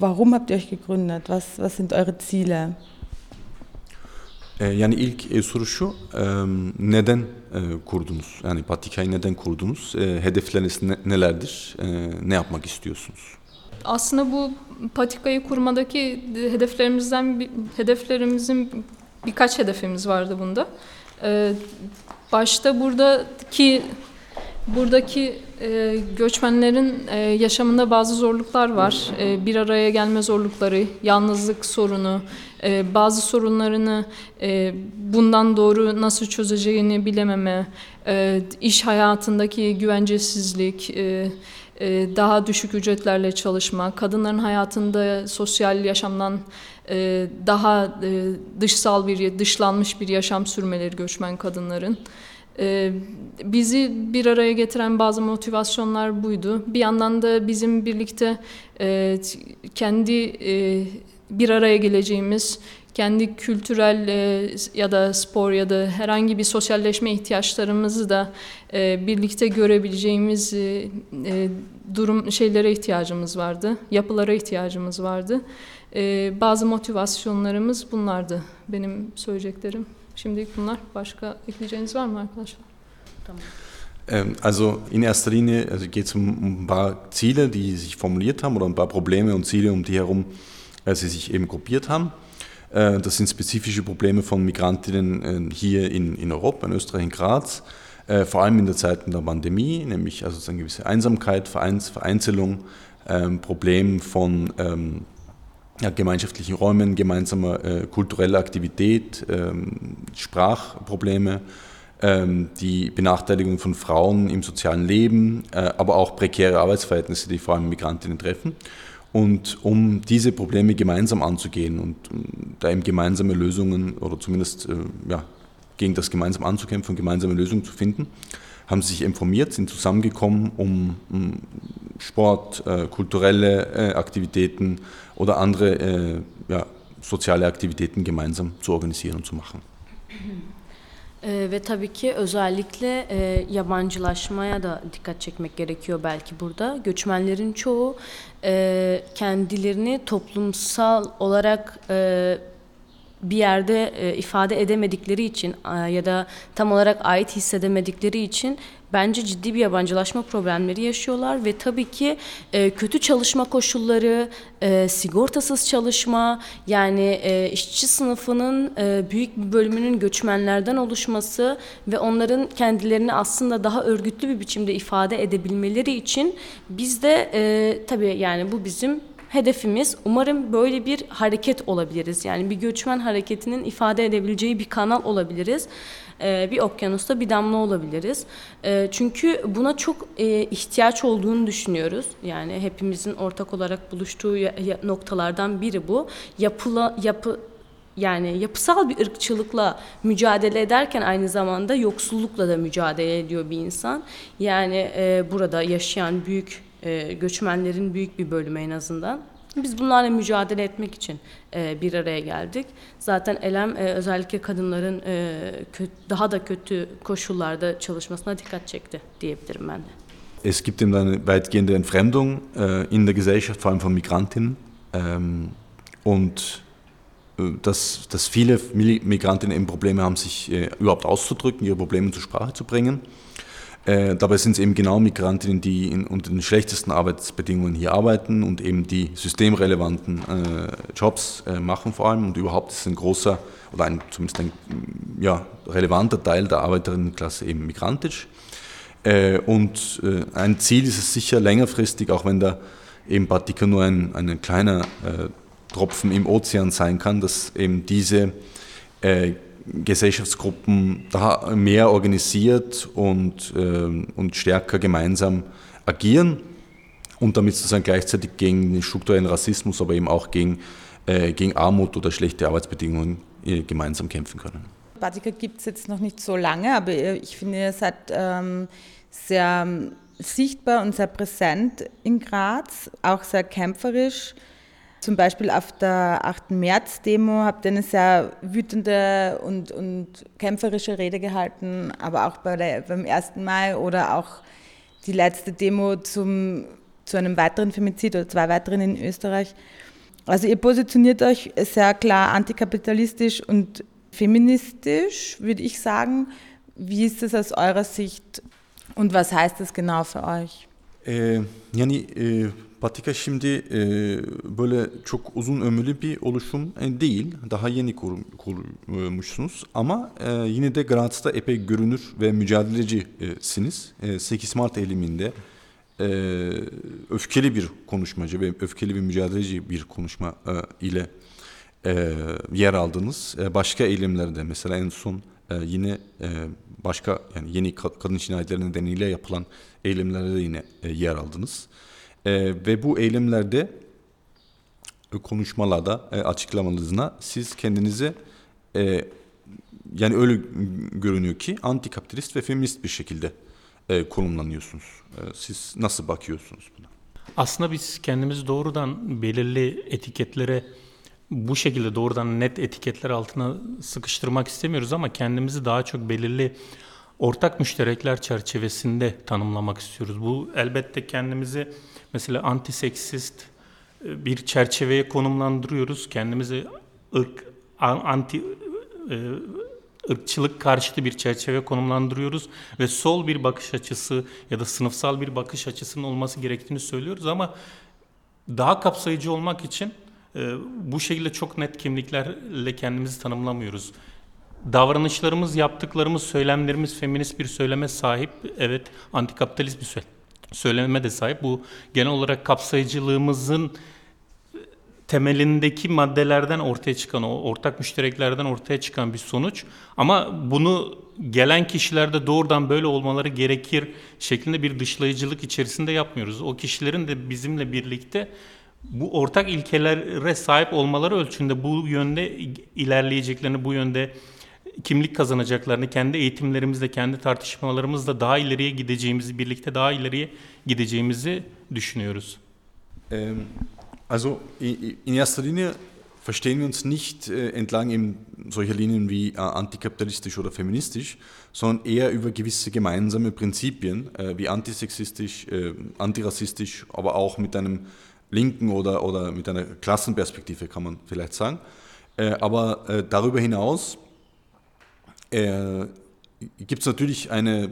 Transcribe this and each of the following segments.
warum habt ihr euch gegründet? Was, was sind eure Ziele? Yani ilk soru şu, neden kurdunuz? Yani Patika'yı neden kurdunuz? Hedefleriniz nelerdir? Ne yapmak istiyorsunuz? Aslında bu patikayı kurmadaki hedeflerimizden hedeflerimizin birkaç hedefimiz vardı bunda. Başta buradaki buradaki e, göçmenlerin e, yaşamında bazı zorluklar var. E, bir araya gelme zorlukları, yalnızlık sorunu, e, bazı sorunlarını e, bundan doğru nasıl çözeceğini bilememe, e, iş hayatındaki güvencesizlik, e, e, daha düşük ücretlerle çalışma, kadınların hayatında sosyal yaşamdan e, daha e, dışsal bir, dışlanmış bir yaşam sürmeleri göçmen kadınların. Ee, bizi bir araya getiren bazı motivasyonlar buydu. Bir yandan da bizim birlikte e, kendi e, bir araya geleceğimiz, kendi kültürel e, ya da spor ya da herhangi bir sosyalleşme ihtiyaçlarımızı da birlikte görebileceğimiz durum şeylere ihtiyacımız vardı, yapılara ihtiyacımız vardı. Bazı motivasyonlarımız bunlardı benim söyleyeceklerim. Şimdilik bunlar. Başka ekleyeceğiniz var mı arkadaşlar? Tamam. Ähm, also in erster Linie also geht es um ein paar Ziele, die sich formuliert haben oder ein paar Probleme und Ziele, um die herum äh, sie sich eben gruppiert haben. Äh, das sind spezifische Probleme von Migrantinnen äh, hier in, in Europa, in Österreich, in Graz, vor allem in der Zeit der Pandemie, nämlich also eine gewisse Einsamkeit, Vereins, Vereinzelung, ähm, Problem von ähm, ja, gemeinschaftlichen Räumen, gemeinsamer äh, kultureller Aktivität, ähm, Sprachprobleme, ähm, die Benachteiligung von Frauen im sozialen Leben, äh, aber auch prekäre Arbeitsverhältnisse, die vor allem Migrantinnen treffen. Und um diese Probleme gemeinsam anzugehen und um, da eben gemeinsame Lösungen oder zumindest äh, ja, gegen das gemeinsam anzukämpfen gemeinsame Lösungen zu finden, haben sich informiert, sind zusammengekommen, um, Sport, äh, kulturelle äh, Aktivitäten oder andere äh, ja, soziale Aktivitäten gemeinsam zu organisieren und zu machen. Ee, ve tabii ki özellikle e, yabancılaşmaya da dikkat çekmek gerekiyor belki burada. Göçmenlerin çoğu e, kendilerini toplumsal olarak e, bir yerde e, ifade edemedikleri için ya da tam olarak ait hissedemedikleri için bence ciddi bir yabancılaşma problemleri yaşıyorlar ve tabii ki e, kötü çalışma koşulları, e, sigortasız çalışma yani işçi sınıfının büyük bir bölümünün göçmenlerden oluşması ve onların kendilerini aslında daha örgütlü bir biçimde ifade edebilmeleri için biz de tabii yani bu bizim hedefimiz umarım böyle bir hareket olabiliriz. Yani bir göçmen hareketinin ifade edebileceği bir kanal olabiliriz. Ee, bir okyanusta bir damla olabiliriz. Ee, çünkü buna çok e, ihtiyaç olduğunu düşünüyoruz. Yani hepimizin ortak olarak buluştuğu noktalardan biri bu. Yapıla, yapı, yani yapısal bir ırkçılıkla mücadele ederken aynı zamanda yoksullukla da mücadele ediyor bir insan. Yani e, burada yaşayan büyük e, göçmenlerin büyük bir bölümü en azından. Biz bunlarla mücadele etmek için e, bir araya geldik. Zaten Elem e, özellikle kadınların e, kötü, daha da kötü koşullarda çalışmasına dikkat çekti diyebilirim ben de. Es gibt eben eine weitgehende Entfremdung äh, in der Gesellschaft, vor allem von Migrantinnen. Ähm, und äh, dass, dass viele Migrantinnen eben Probleme haben, sich äh, überhaupt auszudrücken, ihre Probleme zur Sprache zu bringen. Äh, dabei sind es eben genau Migrantinnen, die in, unter den schlechtesten Arbeitsbedingungen hier arbeiten und eben die systemrelevanten äh, Jobs äh, machen vor allem. Und überhaupt ist ein großer oder ein, zumindest ein ja, relevanter Teil der Arbeiterinnenklasse eben migrantisch. Äh, und äh, ein Ziel ist es sicher längerfristig, auch wenn da eben Batika nur ein, ein kleiner Tropfen im Ozean sein kann, dass eben diese Gesellschaftsgruppen da mehr organisiert und, äh, und stärker gemeinsam agieren und damit sozusagen gleichzeitig gegen den strukturellen Rassismus, aber eben auch gegen, äh, gegen Armut oder schlechte Arbeitsbedingungen äh, gemeinsam kämpfen können. Batika gibt es jetzt noch nicht so lange, aber ich finde, ihr seid ähm, sehr sichtbar und sehr präsent in Graz, auch sehr kämpferisch. Zum Beispiel auf der 8. März-Demo habt ihr eine sehr wütende und, und kämpferische Rede gehalten, aber auch bei der, beim 1. Mai oder auch die letzte Demo zum, zu einem weiteren Femizid oder zwei weiteren in Österreich. Also ihr positioniert euch sehr klar antikapitalistisch und feministisch, würde ich sagen. Wie ist das aus eurer Sicht und was heißt das genau für euch? Ee, yani e, Patika şimdi e, böyle çok uzun ömürlü bir oluşum e, değil. Daha yeni kur, kurmuşsunuz ama e, yine de Graz'da epey görünür ve mücadelecisiniz. E, 8 Mart eyleminde e, öfkeli bir konuşmacı ve öfkeli bir mücadeleci bir konuşma e, ile e, yer aldınız. E, başka eylemlerde mesela en son e, yine e, başka yani yeni kadın cinayetleri nedeniyle yapılan eylemlerde de yine e, yer aldınız. E, ve bu eylemlerde e, konuşmalarda e, açıklamalarınızda siz kendinizi e, yani öyle görünüyor ki antikapitalist ve feminist bir şekilde e, konumlanıyorsunuz. E, siz nasıl bakıyorsunuz buna? Aslında biz kendimizi doğrudan belirli etiketlere bu şekilde doğrudan net etiketler altına sıkıştırmak istemiyoruz ama kendimizi daha çok belirli ortak müşterekler çerçevesinde tanımlamak istiyoruz. Bu elbette kendimizi mesela antiseksist e, bir çerçeveye konumlandırıyoruz. Kendimizi ırk, anti e, ırkçılık karşıtı bir çerçeve konumlandırıyoruz ve sol bir bakış açısı ya da sınıfsal bir bakış açısının olması gerektiğini söylüyoruz ama daha kapsayıcı olmak için e, bu şekilde çok net kimliklerle kendimizi tanımlamıyoruz. Davranışlarımız, yaptıklarımız, söylemlerimiz feminist bir söyleme sahip. Evet, antikapitalist bir söyleme de sahip. Bu genel olarak kapsayıcılığımızın temelindeki maddelerden ortaya çıkan, o ortak müştereklerden ortaya çıkan bir sonuç. Ama bunu gelen kişilerde doğrudan böyle olmaları gerekir şeklinde bir dışlayıcılık içerisinde yapmıyoruz. O kişilerin de bizimle birlikte bu ortak ilkelere sahip olmaları ölçünde bu yönde ilerleyeceklerini, bu yönde kimlik kazanacaklarını, kendi eğitimlerimizle, kendi tartışmalarımızla daha ileriye gideceğimizi, birlikte daha ileriye gideceğimizi düşünüyoruz. Ähm, also in erster Linie verstehen wir uns nicht äh, entlang eben solcher Linien wie äh, antikapitalistisch oder feministisch, sondern eher über gewisse gemeinsame Prinzipien äh, wie antisexistisch, antirassistisch, aber auch mit einem linken oder, oder mit einer Klassenperspektive, kann man vielleicht sagen. Aber darüber hinaus äh, gibt es natürlich eine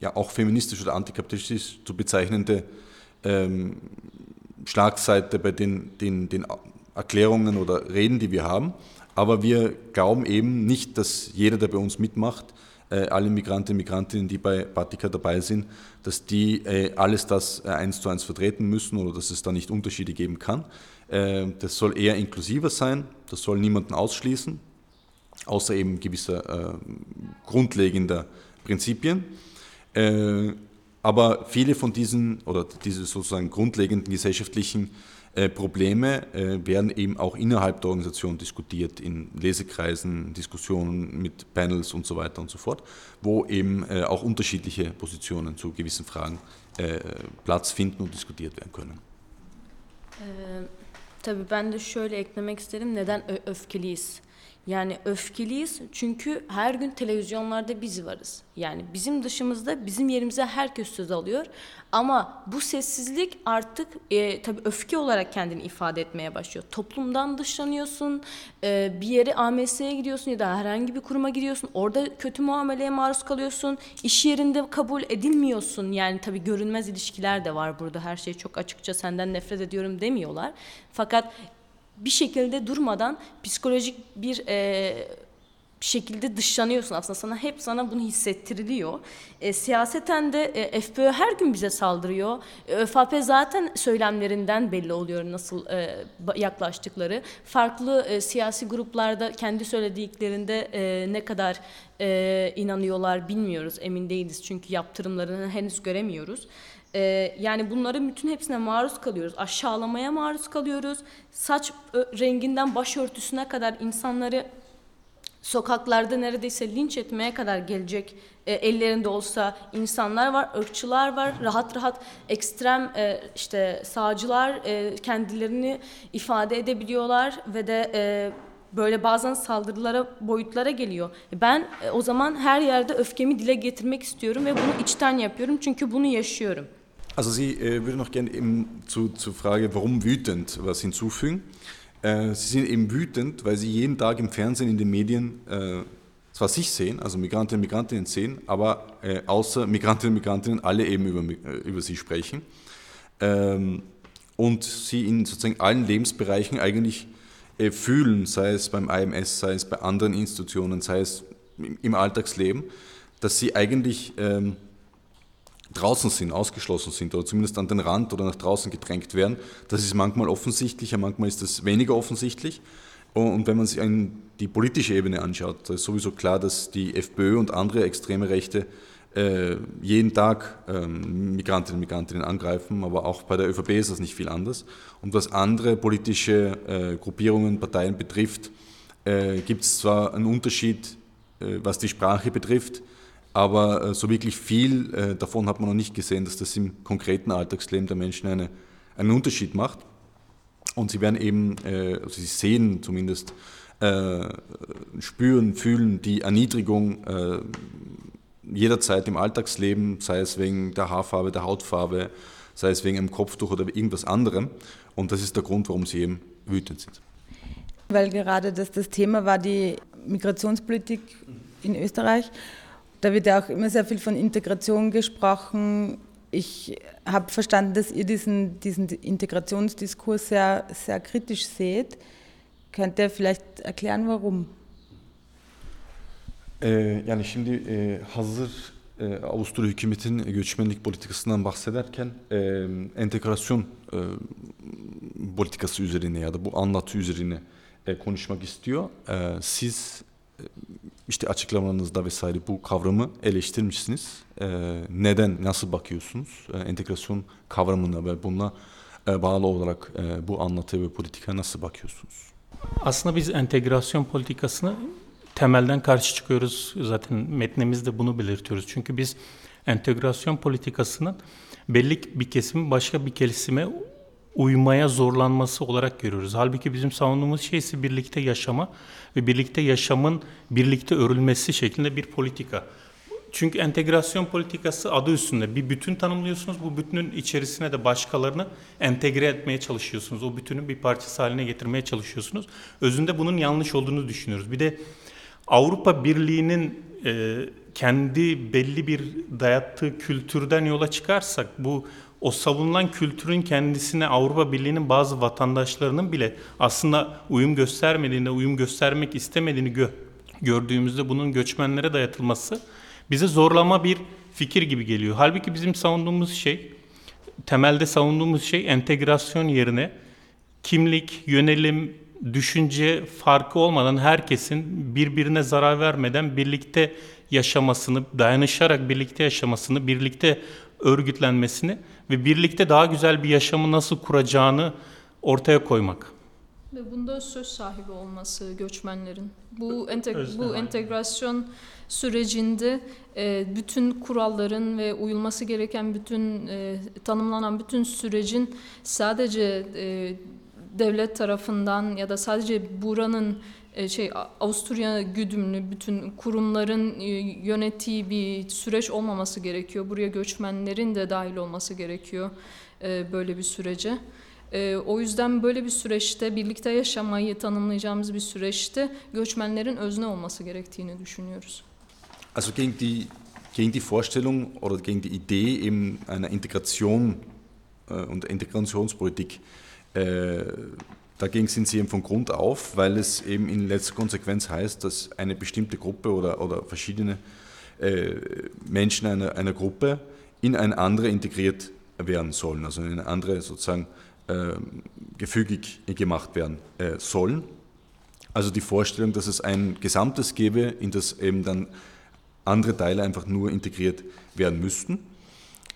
ja auch feministisch oder antikapitalistisch zu bezeichnende ähm, Schlagseite bei den, den, den Erklärungen oder Reden, die wir haben. Aber wir glauben eben nicht, dass jeder, der bei uns mitmacht, äh, alle Migrantinnen und Migrantinnen, die bei Batika dabei sind, dass die äh, alles das äh, eins zu eins vertreten müssen oder dass es da nicht Unterschiede geben kann. Das soll eher inklusiver sein, das soll niemanden ausschließen, außer eben gewisser grundlegender Prinzipien. Aber viele von diesen oder diese sozusagen grundlegenden gesellschaftlichen äh, Probleme äh, werden eben auch innerhalb der Organisation diskutiert, in Lesekreisen, Diskussionen mit Panels und so weiter und so fort, wo eben äh, auch unterschiedliche Positionen zu gewissen Fragen Platz finden und diskutiert werden können. Tabii ben de şöyle eklemek isterim. Neden öfkeliyiz? Yani öfkeliyiz çünkü her gün televizyonlarda biz varız. Yani bizim dışımızda bizim yerimize herkes söz alıyor. Ama bu sessizlik artık e, tabii öfke olarak kendini ifade etmeye başlıyor. Toplumdan dışlanıyorsun, e, bir yere AMS'ye gidiyorsun ya da herhangi bir kuruma gidiyorsun. Orada kötü muameleye maruz kalıyorsun. İş yerinde kabul edilmiyorsun. Yani tabii görünmez ilişkiler de var burada. Her şey çok açıkça senden nefret ediyorum demiyorlar. Fakat bir şekilde durmadan psikolojik bir e, şekilde dışlanıyorsun aslında sana hep sana bunu hissettiriliyor. E, siyaseten de e, FPÖ her gün bize saldırıyor. E, ÖFAP zaten söylemlerinden belli oluyor nasıl e, yaklaştıkları. Farklı e, siyasi gruplarda kendi söylediklerinde e, ne kadar e, inanıyorlar bilmiyoruz emin değiliz çünkü yaptırımlarını henüz göremiyoruz. Ee, yani bunların bütün hepsine maruz kalıyoruz. Aşağılamaya maruz kalıyoruz. Saç renginden başörtüsüne kadar insanları sokaklarda neredeyse linç etmeye kadar gelecek e, ellerinde olsa insanlar var, ırkçılar var, rahat rahat ekstrem e, işte sağcılar e, kendilerini ifade edebiliyorlar ve de e, böyle bazen saldırılara boyutlara geliyor. Ben e, o zaman her yerde öfkemi dile getirmek istiyorum ve bunu içten yapıyorum çünkü bunu yaşıyorum. Also Sie äh, würde noch gerne eben zu, zur Frage, warum wütend, was hinzufügen. Sie sind eben wütend, weil Sie jeden Tag im Fernsehen, in den Medien äh, zwar sich sehen, also Migrantinnen und Migrantinnen sehen, aber äh, außer Migrantinnen und Migrantinnen alle eben über, äh, über sie sprechen. Ähm, und sie in sozusagen allen Lebensbereichen eigentlich äh, fühlen, sei es beim IMS, sei es bei anderen Institutionen, sei es im, im Alltagsleben, dass sie eigentlich ähm, draußen sind, ausgeschlossen sind oder zumindest an den Rand oder nach draußen gedrängt werden. Das ist manchmal offensichtlicher, manchmal ist das weniger offensichtlich. Und wenn man sich die politische Ebene anschaut, da ist sowieso klar, dass die FPÖ und andere extreme Rechte äh, jeden Tag ähm, Migrantinnen und Migrantinnen angreifen, aber auch bei der ÖVP ist das nicht viel anders. Und was andere politische äh, Gruppierungen, Parteien betrifft, äh, gibt es zwar einen Unterschied, was die Sprache betrifft, aber so wirklich viel davon hat man noch nicht gesehen, dass das im konkreten Alltagsleben der Menschen eine, einen Unterschied macht. Und sie werden eben, also sie sehen zumindest, spüren, fühlen die Erniedrigung jederzeit im Alltagsleben, sei es wegen der Haarfarbe, der Hautfarbe, sei es wegen einem Kopftuch oder irgendwas anderem. Und das ist der Grund, warum sie eben wütend sind. Weil gerade das das Thema war, die Migrationspolitik in Österreich. Da wird ja auch immer sehr viel von Integration gesprochen. Ich habe verstanden, dass ihr diesen, diesen Integrationsdiskurs sehr, sehr kritisch seht. Könnt ihr vielleicht erklären, warum? Ee, yani şimdi e, hazır e, Avusturya hükümetin göçmenlik politikasından bahsederken e, entegrasyon e, politikası üzerine ya da bu anlatı üzerine e, konuşmak istiyor. E, siz işte açıklamalarınızda vesaire bu kavramı eleştirmişsiniz. E, neden, nasıl bakıyorsunuz e, entegrasyon kavramına ve buna e, bağlı olarak e, bu anlatı ve politika nasıl bakıyorsunuz? Aslında biz entegrasyon politikasını temelden karşı çıkıyoruz. Zaten metnemizde bunu belirtiyoruz. Çünkü biz entegrasyon politikasının belli bir kesimin başka bir kesime uymaya zorlanması olarak görüyoruz. Halbuki bizim savunduğumuz şey ise birlikte yaşama ve birlikte yaşamın birlikte örülmesi şeklinde bir politika. Çünkü entegrasyon politikası adı üstünde bir bütün tanımlıyorsunuz. Bu bütünün içerisine de başkalarını entegre etmeye çalışıyorsunuz. O bütünün bir parçası haline getirmeye çalışıyorsunuz. Özünde bunun yanlış olduğunu düşünüyoruz. Bir de Avrupa Birliği'nin e, kendi belli bir dayattığı kültürden yola çıkarsak bu o savunulan kültürün kendisine Avrupa Birliği'nin bazı vatandaşlarının bile aslında uyum göstermediğinde, uyum göstermek istemediğini gö gördüğümüzde bunun göçmenlere dayatılması bize zorlama bir fikir gibi geliyor. Halbuki bizim savunduğumuz şey, temelde savunduğumuz şey entegrasyon yerine kimlik, yönelim, düşünce farkı olmadan herkesin birbirine zarar vermeden birlikte yaşamasını, dayanışarak birlikte yaşamasını, birlikte örgütlenmesini ve birlikte daha güzel bir yaşamı nasıl kuracağını ortaya koymak. Ve bunda söz sahibi olması göçmenlerin. Bu, enteg bu entegrasyon sürecinde e, bütün kuralların ve uyulması gereken bütün e, tanımlanan bütün sürecin sadece e, devlet tarafından ya da sadece buranın şey Avusturya güdümlü bütün kurumların e, yönettiği bir süreç olmaması gerekiyor. Buraya göçmenlerin de dahil olması gerekiyor e, böyle bir sürece. O yüzden böyle bir süreçte birlikte yaşamayı tanımlayacağımız bir süreçte göçmenlerin özne olması gerektiğini düşünüyoruz. Also gegen die gegen die Vorstellung oder gegen die Idee eben einer Integration und Integrationspolitik Äh, dagegen sind sie eben von Grund auf, weil es eben in letzter Konsequenz heißt, dass eine bestimmte Gruppe oder, oder verschiedene äh, Menschen einer, einer Gruppe in eine andere integriert werden sollen, also in eine andere sozusagen äh, gefügig gemacht werden äh, sollen. Also die Vorstellung, dass es ein Gesamtes gäbe, in das eben dann andere Teile einfach nur integriert werden müssten.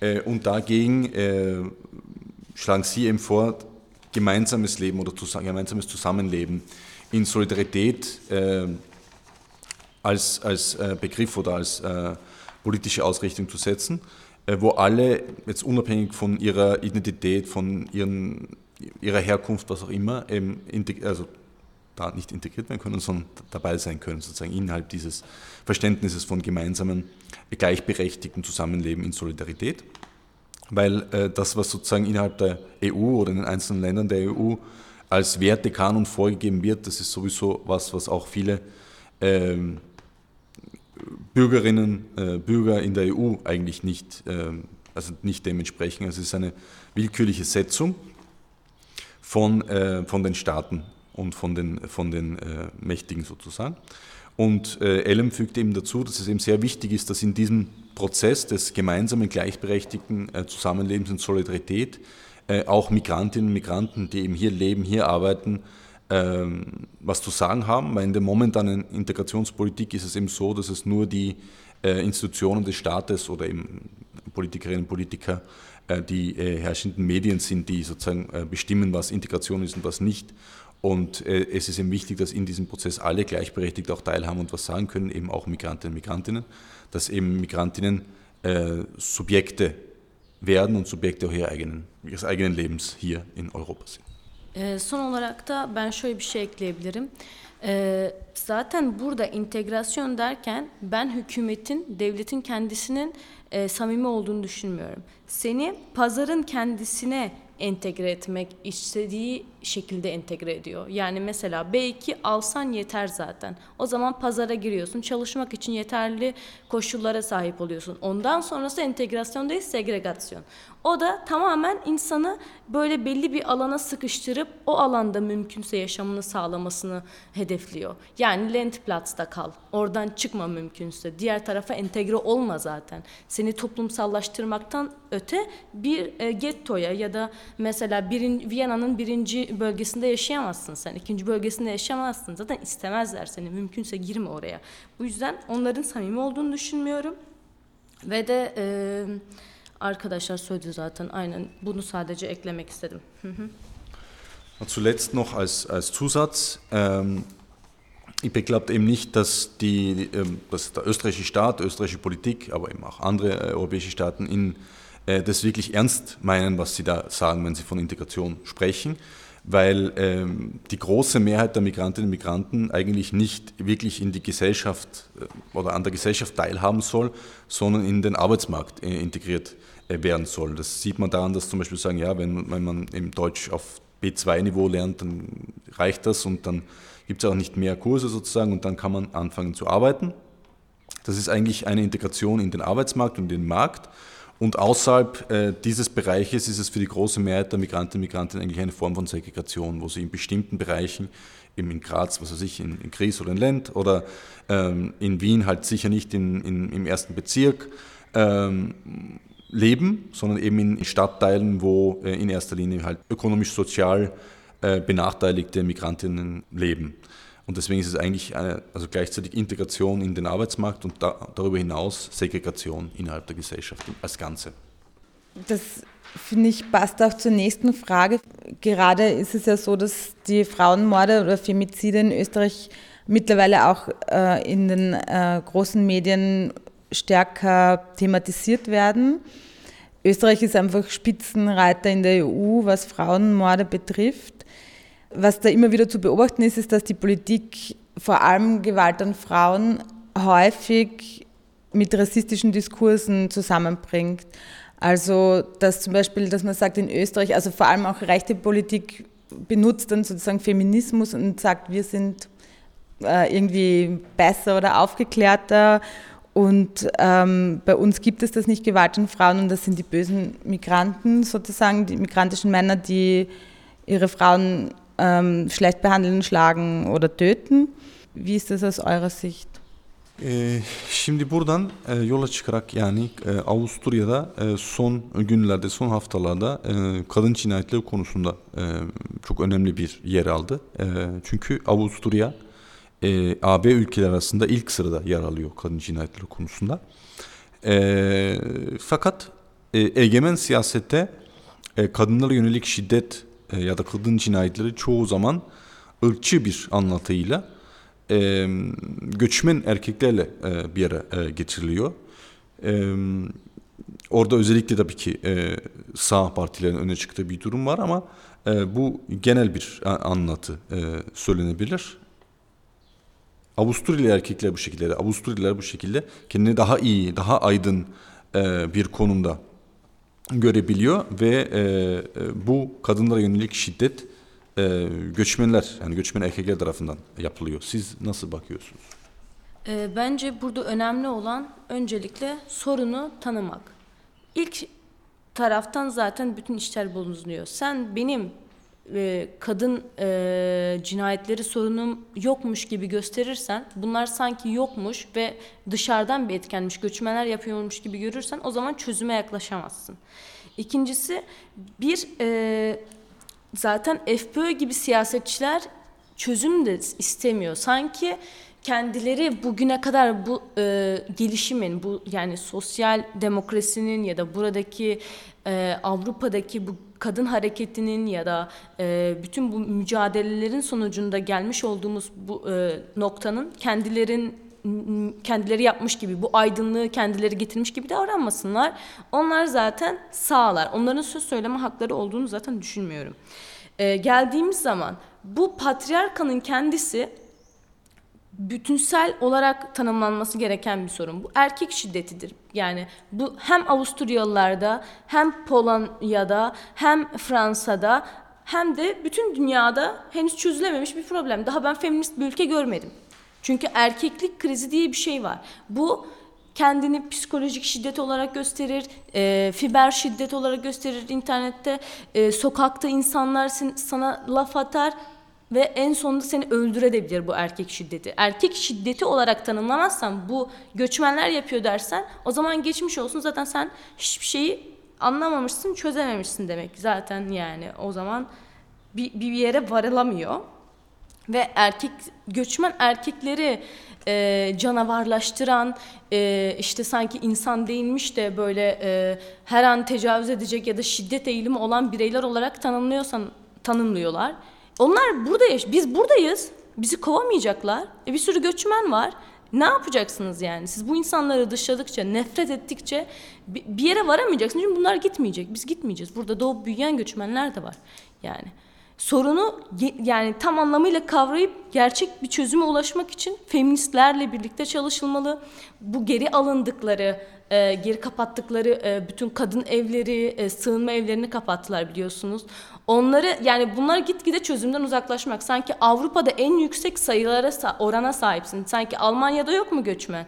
Äh, und dagegen äh, schlagen Sie eben vor, gemeinsames Leben oder gemeinsames Zusammenleben in Solidarität äh, als, als äh, Begriff oder als äh, politische Ausrichtung zu setzen, äh, wo alle jetzt unabhängig von ihrer Identität, von ihren, ihrer Herkunft, was auch immer, eben also da nicht integriert werden können, sondern dabei sein können, sozusagen innerhalb dieses Verständnisses von gemeinsamen, gleichberechtigten Zusammenleben in Solidarität. Weil äh, das, was sozusagen innerhalb der EU oder in den einzelnen Ländern der EU als Wertekanon vorgegeben wird, das ist sowieso was, was auch viele ähm, Bürgerinnen, äh, Bürger in der EU eigentlich nicht, ähm, also nicht dementsprechend. Also es ist eine willkürliche Setzung von, äh, von den Staaten und von den, von den äh, Mächtigen sozusagen. Und äh, fügt eben dazu, dass es eben sehr wichtig ist, dass in diesem Prozess des gemeinsamen, gleichberechtigten äh, Zusammenlebens und Solidarität äh, auch Migrantinnen und Migranten, die eben hier leben, hier arbeiten, ähm, was zu sagen haben, weil in der momentanen Integrationspolitik ist es eben so, dass es nur die äh, Institutionen des Staates oder eben Politikerinnen und Politiker, äh, die äh, herrschenden Medien sind, die sozusagen bestimmen, was Integration ist und was nicht. Und es ist eben wichtig, dass in diesem Prozess alle gleichberechtigt auch teilhaben und was sagen können, eben auch Migrantinnen und Migrantinnen, dass eben Migrantinnen Subjekte werden und Subjekte auch ihrer eigenen, ihres eigenen Lebens hier in Europa sind. E, son olarak da ben şöyle bir şey ekleyebilirim. E, zaten burada integrasyon derken ben hükümetin, devletin kendisinin e, samimi olduğunu düşünmüyorum. Seni pazarın kendisine entegre etmek istediği şekilde entegre ediyor. Yani mesela B2 alsan yeter zaten. O zaman pazara giriyorsun. Çalışmak için yeterli koşullara sahip oluyorsun. Ondan sonrası entegrasyon değil segregasyon. O da tamamen insanı böyle belli bir alana sıkıştırıp o alanda mümkünse yaşamını sağlamasını hedefliyor. Yani Landplatz'ta kal. Oradan çıkma mümkünse. Diğer tarafa entegre olma zaten. Seni toplumsallaştırmaktan öte bir e, gettoya ya da mesela birin, Viyana'nın birinci bölgesinde yaşayamazsın sen. ikinci bölgesinde yaşayamazsın. Zaten istemezler seni. Mümkünse girme oraya. Bu yüzden onların samimi olduğunu düşünmüyorum. Ve de e, arkadaşlar söyledi zaten. Aynen bunu sadece eklemek istedim. Zuletzt noch als, als Zusatz. Ähm, IPEC glaubt eben nicht, dass, die, ähm, dass der österreichische Staat, österreichische Politik, aber eben auch andere äh, europäische Staaten in, äh, das wirklich ernst meinen, was sie da sagen, wenn sie von Integration sprechen weil ähm, die große Mehrheit der Migrantinnen und Migranten eigentlich nicht wirklich in die Gesellschaft äh, oder an der Gesellschaft teilhaben soll, sondern in den Arbeitsmarkt äh, integriert äh, werden soll. Das sieht man daran, dass zum Beispiel sagen, ja, wenn, wenn man im Deutsch auf B2-Niveau lernt, dann reicht das und dann gibt es auch nicht mehr Kurse sozusagen und dann kann man anfangen zu arbeiten. Das ist eigentlich eine Integration in den Arbeitsmarkt und den Markt und außerhalb äh, dieses Bereiches ist es für die große Mehrheit der Migrantinnen und Migranten eigentlich eine Form von Segregation, wo sie in bestimmten Bereichen, eben in Graz, was weiß ich, in, in Gries oder in Lent oder ähm, in Wien halt sicher nicht in, in, im ersten Bezirk ähm, leben, sondern eben in Stadtteilen, wo äh, in erster Linie halt ökonomisch-sozial äh, benachteiligte Migrantinnen leben. Und deswegen ist es eigentlich eine, also gleichzeitig Integration in den Arbeitsmarkt und da, darüber hinaus Segregation innerhalb der Gesellschaft als Ganze. Das finde ich passt auch zur nächsten Frage. Gerade ist es ja so, dass die Frauenmorde oder Femizide in Österreich mittlerweile auch äh, in den äh, großen Medien stärker thematisiert werden. Österreich ist einfach Spitzenreiter in der EU, was Frauenmorde betrifft. Was da immer wieder zu beobachten ist, ist, dass die Politik vor allem Gewalt an Frauen häufig mit rassistischen Diskursen zusammenbringt. Also, dass zum Beispiel, dass man sagt in Österreich, also vor allem auch rechte Politik benutzt dann sozusagen Feminismus und sagt, wir sind äh, irgendwie besser oder aufgeklärter und ähm, bei uns gibt es das nicht Gewalt an Frauen und das sind die bösen Migranten sozusagen, die migrantischen Männer, die ihre Frauen ähm, schlecht behandeln, schlagen oder töten. Wie ist das aus eurer Sicht? Ee, şimdi buradan e, yola çıkarak yani e, Avusturya'da e, son günlerde, son haftalarda kadın cinayetleri konusunda çok önemli bir yer aldı. Çünkü Avusturya AB ülkeler arasında ilk sırada yer alıyor kadın cinayetleri konusunda. Fakat egemen siyasette e, kadınlara yönelik şiddet e, ya da kadın cinayetleri çoğu zaman ırkçı bir anlatıyla e, göçmen erkeklerle e, bir yere e, getiriliyor. E, orada özellikle tabii ki e, sağ partilerin öne çıktığı bir durum var ama e, bu genel bir anlatı e, söylenebilir. Avusturyalı erkekler bu şekilde, Avusturyalılar bu şekilde kendini daha iyi, daha aydın e, bir konumda görebiliyor ve e, e, bu kadınlara yönelik şiddet e, göçmenler yani göçmen erkekler tarafından yapılıyor. Siz nasıl bakıyorsunuz? E, bence burada önemli olan öncelikle sorunu tanımak. İlk taraftan zaten bütün işler bulunuyor. Sen benim e, kadın e, cinayetleri sorunum yokmuş gibi gösterirsen, bunlar sanki yokmuş ve dışarıdan bir etkenmiş, göçmenler yapıyormuş gibi görürsen o zaman çözüme yaklaşamazsın. İkincisi bir e, zaten FPÖ gibi siyasetçiler çözüm de istemiyor. Sanki kendileri bugüne kadar bu e, gelişimin, bu yani sosyal demokrasinin ya da buradaki e, Avrupa'daki bu kadın hareketinin ya da e, bütün bu mücadelelerin sonucunda gelmiş olduğumuz bu e, noktanın kendilerin kendileri yapmış gibi bu aydınlığı kendileri getirmiş gibi davranmasınlar. Onlar zaten sağlar. Onların söz söyleme hakları olduğunu zaten düşünmüyorum. E, geldiğimiz zaman bu patriarkanın kendisi bütünsel olarak tanımlanması gereken bir sorun. Bu erkek şiddetidir. Yani bu hem Avusturyalılarda hem Polonya'da hem Fransa'da hem de bütün dünyada henüz çözülememiş bir problem. Daha ben feminist bir ülke görmedim. Çünkü erkeklik krizi diye bir şey var. Bu kendini psikolojik şiddet olarak gösterir, e, fiber şiddet olarak gösterir internette, e, sokakta insanlar sana laf atar ve en sonunda seni öldürebilir bu erkek şiddeti. Erkek şiddeti olarak tanımlamazsan bu göçmenler yapıyor dersen o zaman geçmiş olsun zaten sen hiçbir şeyi anlamamışsın, çözememişsin demek zaten yani o zaman bir, bir yere varılamıyor. Ve erkek göçmen erkekleri e, canavarlaştıran e, işte sanki insan değilmiş de böyle e, her an tecavüz edecek ya da şiddet eğilimi olan bireyler olarak tanımlıyorsan tanımlıyorlar. Onlar burada yaş biz buradayız. Bizi kovamayacaklar. E bir sürü göçmen var. Ne yapacaksınız yani? Siz bu insanları dışladıkça, nefret ettikçe bir yere varamayacaksınız. Çünkü bunlar gitmeyecek. Biz gitmeyeceğiz. Burada doğup büyüyen göçmenler de var. Yani sorunu yani tam anlamıyla kavrayıp gerçek bir çözüme ulaşmak için feministlerle birlikte çalışılmalı. Bu geri alındıkları, e, geri kapattıkları e, bütün kadın evleri, e, sığınma evlerini kapattılar biliyorsunuz. Onları yani bunlar gitgide çözümden uzaklaşmak. Sanki Avrupa'da en yüksek sayılara orana sahipsin. Sanki Almanya'da yok mu göçmen?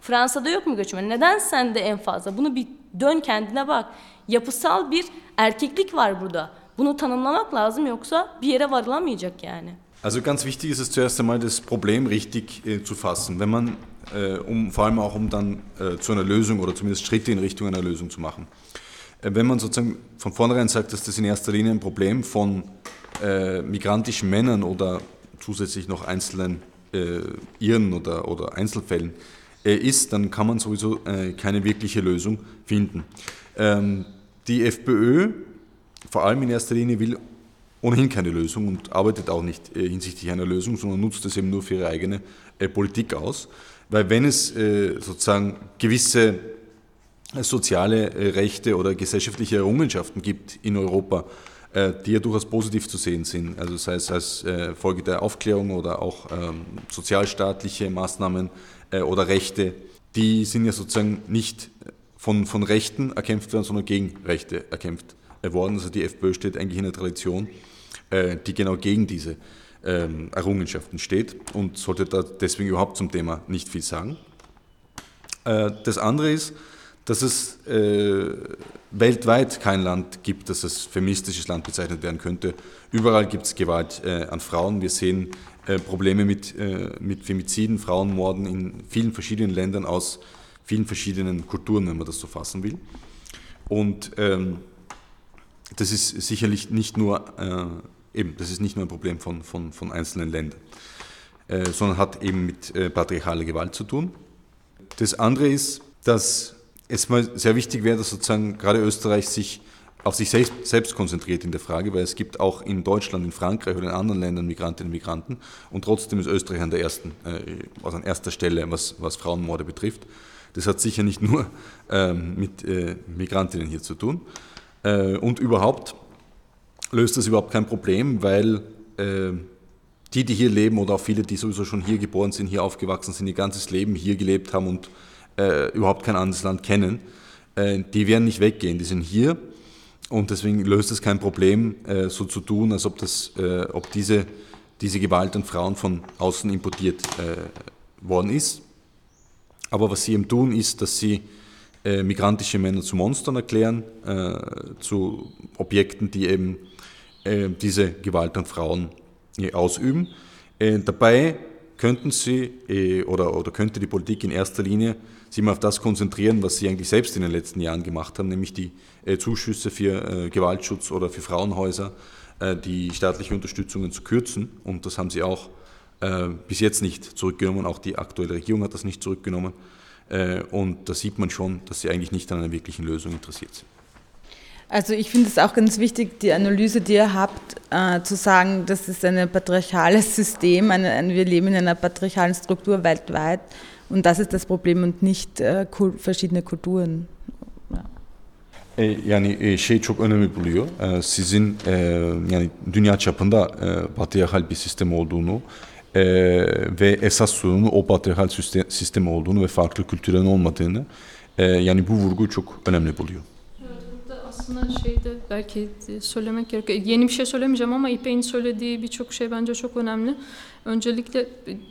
Fransa'da yok mu göçmen? Neden sende en fazla? Bunu bir dön kendine bak. Yapısal bir erkeklik var burada. Bunu tanımlamak lazım yoksa bir yere varılamayacak yani. Also ganz wichtig ist es zuerst einmal das Problem richtig äh, zu fassen, wenn man äh, um vor allem auch um dann äh, zu einer Lösung oder zumindest Schritte in Richtung einer Lösung zu machen. Äh, wenn man sozusagen von vornherein sagt, dass das in erster Linie ein Problem von äh, migrantischen Männern oder zusätzlich noch einzelnen äh, Irren oder, oder Einzelfällen ist, dann kann man sowieso keine wirkliche Lösung finden. Ähm, die FPÖ vor allem in erster Linie will ohnehin keine Lösung und arbeitet auch nicht äh, hinsichtlich einer Lösung, sondern nutzt es eben nur für ihre eigene äh, Politik aus. Weil wenn es äh, sozusagen gewisse äh, soziale äh, Rechte oder gesellschaftliche Errungenschaften gibt in Europa, äh, die ja durchaus positiv zu sehen sind, also sei es als Folge der Aufklärung oder auch ähm, sozialstaatliche Maßnahmen oder Rechte, die sind ja sozusagen nicht von, von Rechten erkämpft werden, sondern gegen Rechte erkämpft worden. Also die FPÖ steht eigentlich in der Tradition, äh, die genau gegen diese ähm, Errungenschaften steht und sollte da deswegen überhaupt zum Thema nicht viel sagen. Äh, das andere ist, dass es äh, weltweit kein Land gibt, das als feministisches Land bezeichnet werden könnte. Überall gibt es Gewalt äh, an Frauen. Wir sehen äh, Probleme mit, äh, mit Femiziden, Frauenmorden in vielen verschiedenen Ländern aus vielen verschiedenen Kulturen, wenn man das so fassen will. Und ähm, das ist sicherlich nicht nur, äh, eben, das ist nicht nur ein Problem von, von, von einzelnen Ländern, äh, sondern hat eben mit patriarchaler Gewalt zu tun. Das andere ist, dass es mal sehr wichtig wäre, dass sozusagen gerade Österreich sich auf sich selbst, selbst konzentriert in der Frage, weil es gibt auch in Deutschland, in Frankreich oder in anderen Ländern Migrantinnen und Migranten und trotzdem ist Österreich an der ersten, äh, also an erster Stelle, was, was Frauenmorde betrifft. Das hat sicher nicht nur ähm, mit äh, Migrantinnen hier zu tun, äh, und überhaupt löst das überhaupt kein Problem, weil äh, die, die hier leben oder auch viele, die sowieso schon hier geboren sind, hier aufgewachsen sind, ihr ganzes Leben hier gelebt haben und äh, überhaupt kein anderes Land kennen, äh, die werden nicht weggehen, die sind hier und deswegen löst es kein Problem, äh, so zu tun, als ob, das, äh, ob diese, diese Gewalt an Frauen von außen importiert äh, worden ist. Aber was sie eben tun, ist, dass sie äh, migrantische Männer zu Monstern erklären, zu Objekten, die eben diese Gewalt an Frauen ausüben. dabei könnten sie oder, oder könnte die Politik in erster Linie sich mal auf das konzentrieren, was sie eigentlich selbst in den letzten Jahren gemacht haben, nämlich die Zuschüsse für Gewaltschutz oder für Frauenhäuser, die staatliche Unterstützungen zu kürzen. Und das haben sie auch bis jetzt nicht zurückgenommen. Auch die aktuelle Regierung hat das nicht zurückgenommen. Äh, und da sieht man schon, dass sie eigentlich nicht an einer wirklichen Lösung interessiert sind. Also ich finde es auch ganz wichtig, die Analyse, die ihr habt, äh, zu sagen, das ist ein patriarchales System, eine, ein, wir leben in einer patriarchalen Struktur weltweit und das ist das Problem und nicht äh, verschiedene Kulturen. Yani şey çok önemli buluyor. Sizin yani dünya çapında patriarkal bir sistem olduğunu e, ve esas sorunu o patriarkal sistem olduğunu ve farklı kültürlerin olmadığını e, yani bu vurgu çok önemli buluyor. Burada aslında şeyde belki söylemek gerekiyor. Yeni bir şey söylemeyeceğim ama İpek'in söylediği birçok şey bence çok önemli. Öncelikle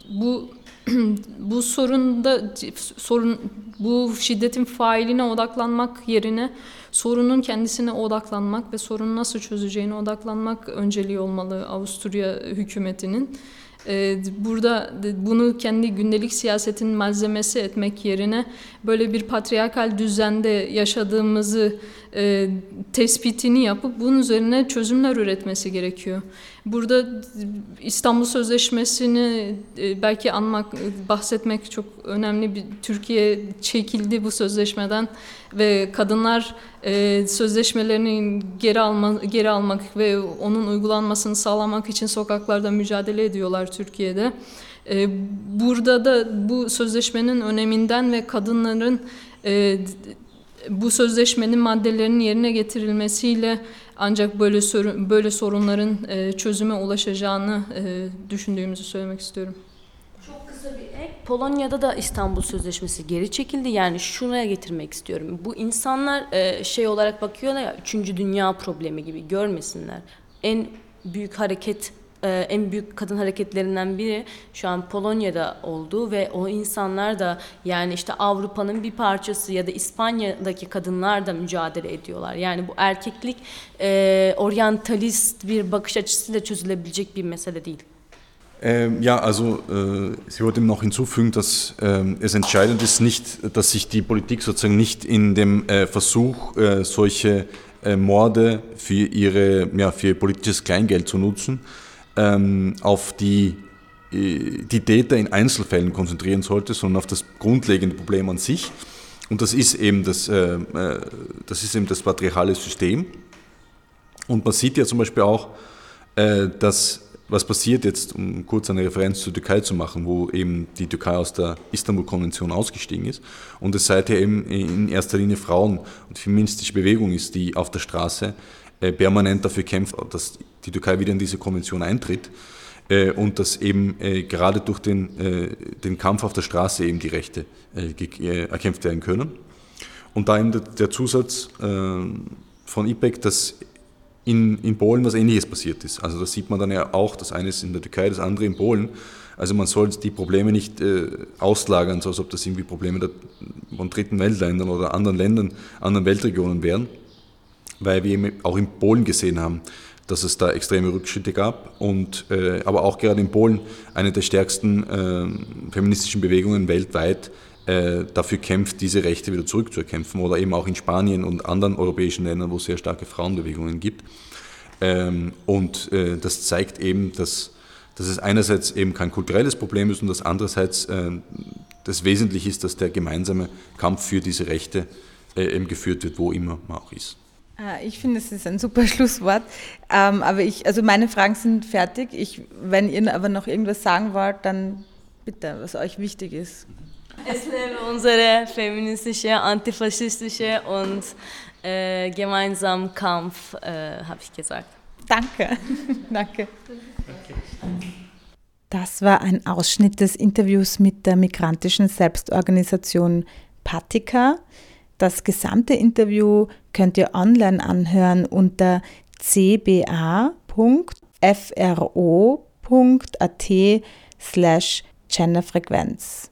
bu bu sorunda sorun bu şiddetin failine odaklanmak yerine sorunun kendisine odaklanmak ve sorunu nasıl çözeceğine odaklanmak önceliği olmalı Avusturya hükümetinin. Ee, burada bunu kendi gündelik siyasetin malzemesi etmek yerine böyle bir patriarkal düzende yaşadığımızı e, tespitini yapıp bunun üzerine çözümler üretmesi gerekiyor. Burada İstanbul Sözleşmesi'ni e, belki anmak, bahsetmek çok önemli. Bir, Türkiye çekildi bu sözleşmeden ve kadınlar e, sözleşmelerini geri alma, geri almak ve onun uygulanmasını sağlamak için sokaklarda mücadele ediyorlar Türkiye'de. E, burada da bu sözleşmenin öneminden ve kadınların e, bu sözleşmenin maddelerinin yerine getirilmesiyle ancak böyle sorun, böyle sorunların e, çözüme ulaşacağını e, düşündüğümüzü söylemek istiyorum. Polonya'da da İstanbul Sözleşmesi geri çekildi. Yani şuraya getirmek istiyorum. Bu insanlar e, şey olarak bakıyorlar ya, üçüncü dünya problemi gibi görmesinler. En büyük hareket e, en büyük kadın hareketlerinden biri şu an Polonya'da oldu ve o insanlar da yani işte Avrupa'nın bir parçası ya da İspanya'daki kadınlar da mücadele ediyorlar. Yani bu erkeklik e, oryantalist bir bakış açısıyla çözülebilecek bir mesele değil. Ähm, ja, also äh, Sie wollte noch hinzufügen, dass äh, es entscheidend ist nicht, dass sich die Politik sozusagen nicht in dem äh, Versuch, äh, solche äh, Morde für, ihre, ja, für politisches Kleingeld zu nutzen, ähm, auf die, äh, die Täter in Einzelfällen konzentrieren sollte, sondern auf das grundlegende Problem an sich. Und das ist eben das, äh, äh, das, ist eben das patriarchale System. Und man sieht ja zum Beispiel auch, äh, dass was passiert jetzt, um kurz eine Referenz zur Türkei zu machen, wo eben die Türkei aus der Istanbul-Konvention ausgestiegen ist und es seither eben in erster Linie Frauen und feministische Bewegung ist, die auf der Straße permanent dafür kämpft, dass die Türkei wieder in diese Konvention eintritt äh, und dass eben äh, gerade durch den, den Kampf auf der Straße eben die Rechte erkämpft werden können. Und da eben der Zusatz von IPEC, dass in, in Polen was Ähnliches passiert ist. Also das sieht man dann ja auch, das eine ist in der Türkei, das andere in Polen. Also man soll die Probleme nicht äh, auslagern, so als ob das irgendwie Probleme der, von dritten Weltländern oder anderen Ländern, anderen Weltregionen wären weil wir auch in Polen gesehen haben, dass es da extreme Rückschritte gab und äh, aber auch gerade in Polen eine der stärksten äh, feministischen Bewegungen weltweit äh, dafür kämpft, diese Rechte wieder zurückzuerkämpfen oder eben auch in Spanien und anderen europäischen Ländern, wo es sehr starke Frauenbewegungen gibt. Ähm, und äh, das zeigt eben, dass, dass es einerseits eben kein kulturelles Problem ist und dass andererseits äh, das wesentlich ist, dass der gemeinsame Kampf für diese Rechte eben geführt wird, wo immer man auch ist. Ah, ich finde, es ist ein super Schlusswort. Ähm, aber ich, also meine Fragen sind fertig. Ich, wenn ihr aber noch irgendwas sagen wollt, dann bitte, was euch wichtig ist. Es lebe unsere feministische, antifaschistische und äh, gemeinsam Kampf, äh, habe ich gesagt. Danke. Danke. Das war ein Ausschnitt des Interviews mit der migrantischen Selbstorganisation Patika. Das gesamte Interview könnt ihr online anhören unter cba.fro.at slash Genderfrequenz.